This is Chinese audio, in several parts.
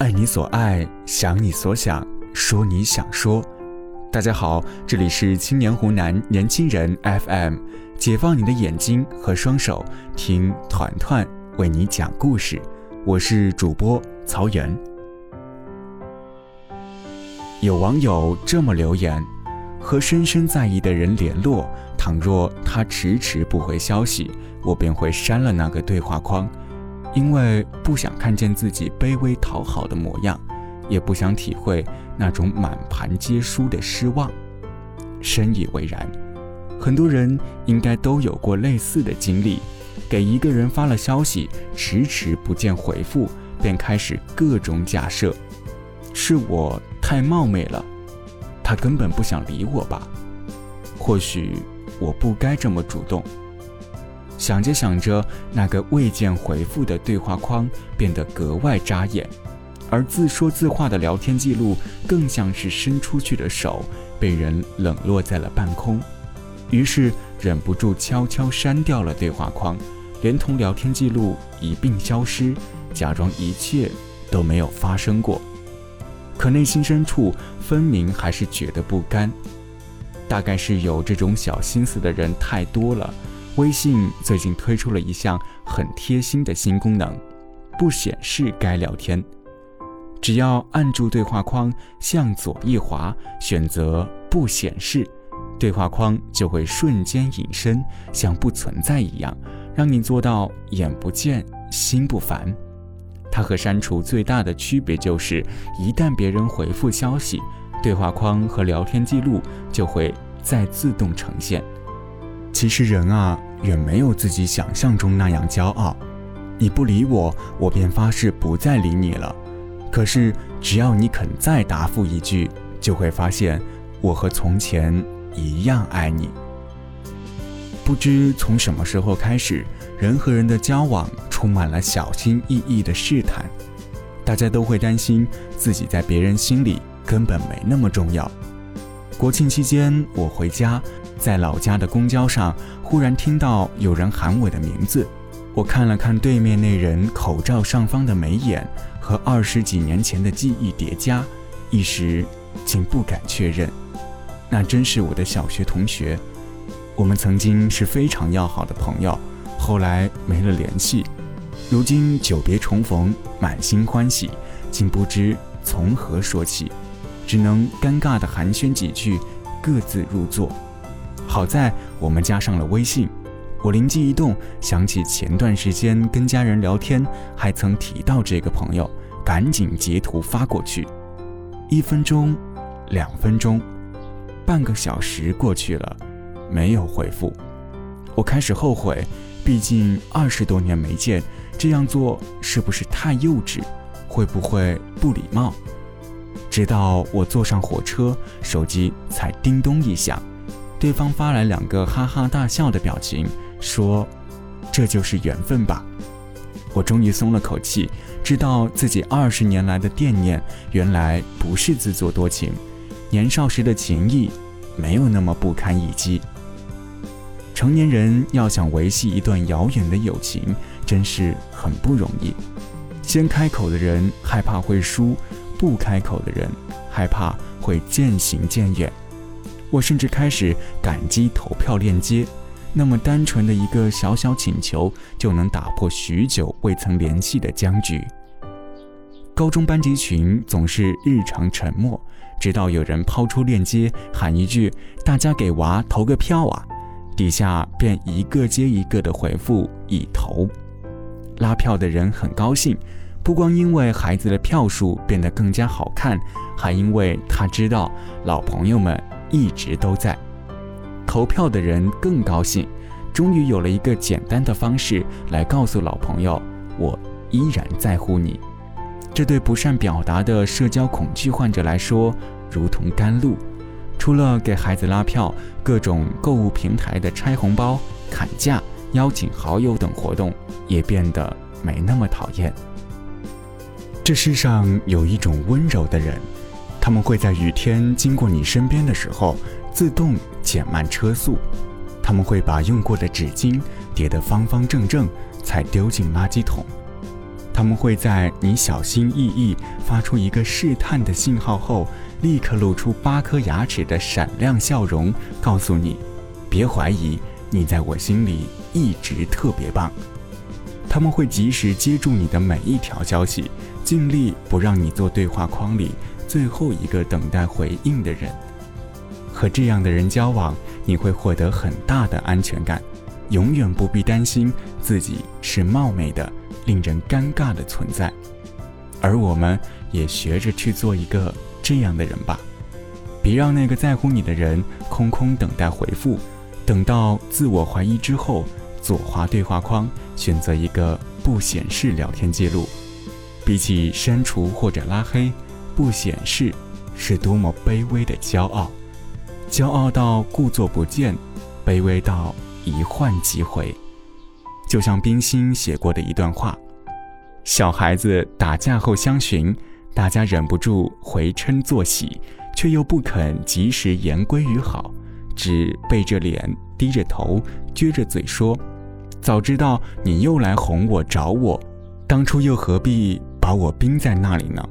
爱你所爱，想你所想，说你想说。大家好，这里是青年湖南年轻人 FM，解放你的眼睛和双手，听团团为你讲故事。我是主播曹源。有网友这么留言：和深深在意的人联络，倘若他迟迟不回消息，我便会删了那个对话框。因为不想看见自己卑微讨好的模样，也不想体会那种满盘皆输的失望，深以为然。很多人应该都有过类似的经历：给一个人发了消息，迟迟不见回复，便开始各种假设：是我太冒昧了，他根本不想理我吧？或许我不该这么主动。想着想着，那个未见回复的对话框变得格外扎眼，而自说自话的聊天记录更像是伸出去的手，被人冷落在了半空。于是忍不住悄悄删掉了对话框，连同聊天记录一并消失，假装一切都没有发生过。可内心深处分明还是觉得不甘。大概是有这种小心思的人太多了。微信最近推出了一项很贴心的新功能，不显示该聊天。只要按住对话框，向左一滑，选择不显示，对话框就会瞬间隐身，像不存在一样，让你做到眼不见心不烦。它和删除最大的区别就是，一旦别人回复消息，对话框和聊天记录就会再自动呈现。其实人啊。远没有自己想象中那样骄傲。你不理我，我便发誓不再理你了。可是只要你肯再答复一句，就会发现我和从前一样爱你。不知从什么时候开始，人和人的交往充满了小心翼翼的试探。大家都会担心自己在别人心里根本没那么重要。国庆期间，我回家。在老家的公交上，忽然听到有人喊我的名字。我看了看对面那人口罩上方的眉眼，和二十几年前的记忆叠加，一时竟不敢确认，那真是我的小学同学。我们曾经是非常要好的朋友，后来没了联系。如今久别重逢，满心欢喜，竟不知从何说起，只能尴尬地寒暄几句，各自入座。好在我们加上了微信，我灵机一动，想起前段时间跟家人聊天还曾提到这个朋友，赶紧截图发过去。一分钟，两分钟，半个小时过去了，没有回复。我开始后悔，毕竟二十多年没见，这样做是不是太幼稚？会不会不礼貌？直到我坐上火车，手机才叮咚一响。对方发来两个哈哈大笑的表情，说：“这就是缘分吧。”我终于松了口气，知道自己二十年来的惦念，原来不是自作多情，年少时的情谊没有那么不堪一击。成年人要想维系一段遥远的友情，真是很不容易。先开口的人害怕会输，不开口的人害怕会渐行渐远。我甚至开始感激投票链接，那么单纯的一个小小请求，就能打破许久未曾联系的僵局。高中班级群总是日常沉默，直到有人抛出链接，喊一句“大家给娃投个票啊”，底下便一个接一个的回复“已投”。拉票的人很高兴，不光因为孩子的票数变得更加好看，还因为他知道老朋友们。一直都在投票的人更高兴，终于有了一个简单的方式来告诉老朋友，我依然在乎你。这对不善表达的社交恐惧患者来说，如同甘露。除了给孩子拉票，各种购物平台的拆红包、砍价、邀请好友等活动也变得没那么讨厌。这世上有一种温柔的人。他们会在雨天经过你身边的时候自动减慢车速，他们会把用过的纸巾叠得方方正正才丢进垃圾桶，他们会在你小心翼翼发出一个试探的信号后，立刻露出八颗牙齿的闪亮笑容，告诉你：别怀疑，你在我心里一直特别棒。他们会及时接住你的每一条消息，尽力不让你做对话框里最后一个等待回应的人。和这样的人交往，你会获得很大的安全感，永远不必担心自己是冒昧的。令人尴尬的存在，而我们也学着去做一个这样的人吧。别让那个在乎你的人空空等待回复，等到自我怀疑之后，左滑对话框，选择一个不显示聊天记录。比起删除或者拉黑，不显示是多么卑微的骄傲，骄傲到故作不见，卑微到一换即回。就像冰心写过的一段话：小孩子打架后相寻，大家忍不住回嗔作喜，却又不肯及时言归于好，只背着脸、低着头、撅着嘴说：“早知道你又来哄我找我，当初又何必把我冰在那里呢？”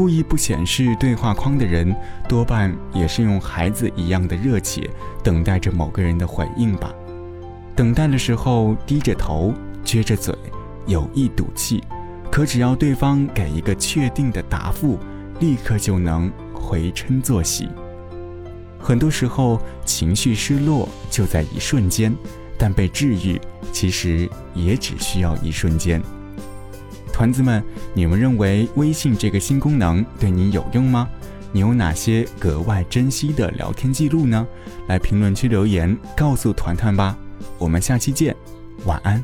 故意不显示对话框的人，多半也是用孩子一样的热切，等待着某个人的回应吧。等待的时候低着头，撅着嘴，有意赌气，可只要对方给一个确定的答复，立刻就能回嗔作喜。很多时候情绪失落就在一瞬间，但被治愈其实也只需要一瞬间。团子们，你们认为微信这个新功能对你有用吗？你有哪些格外珍惜的聊天记录呢？来评论区留言告诉团团吧。我们下期见，晚安。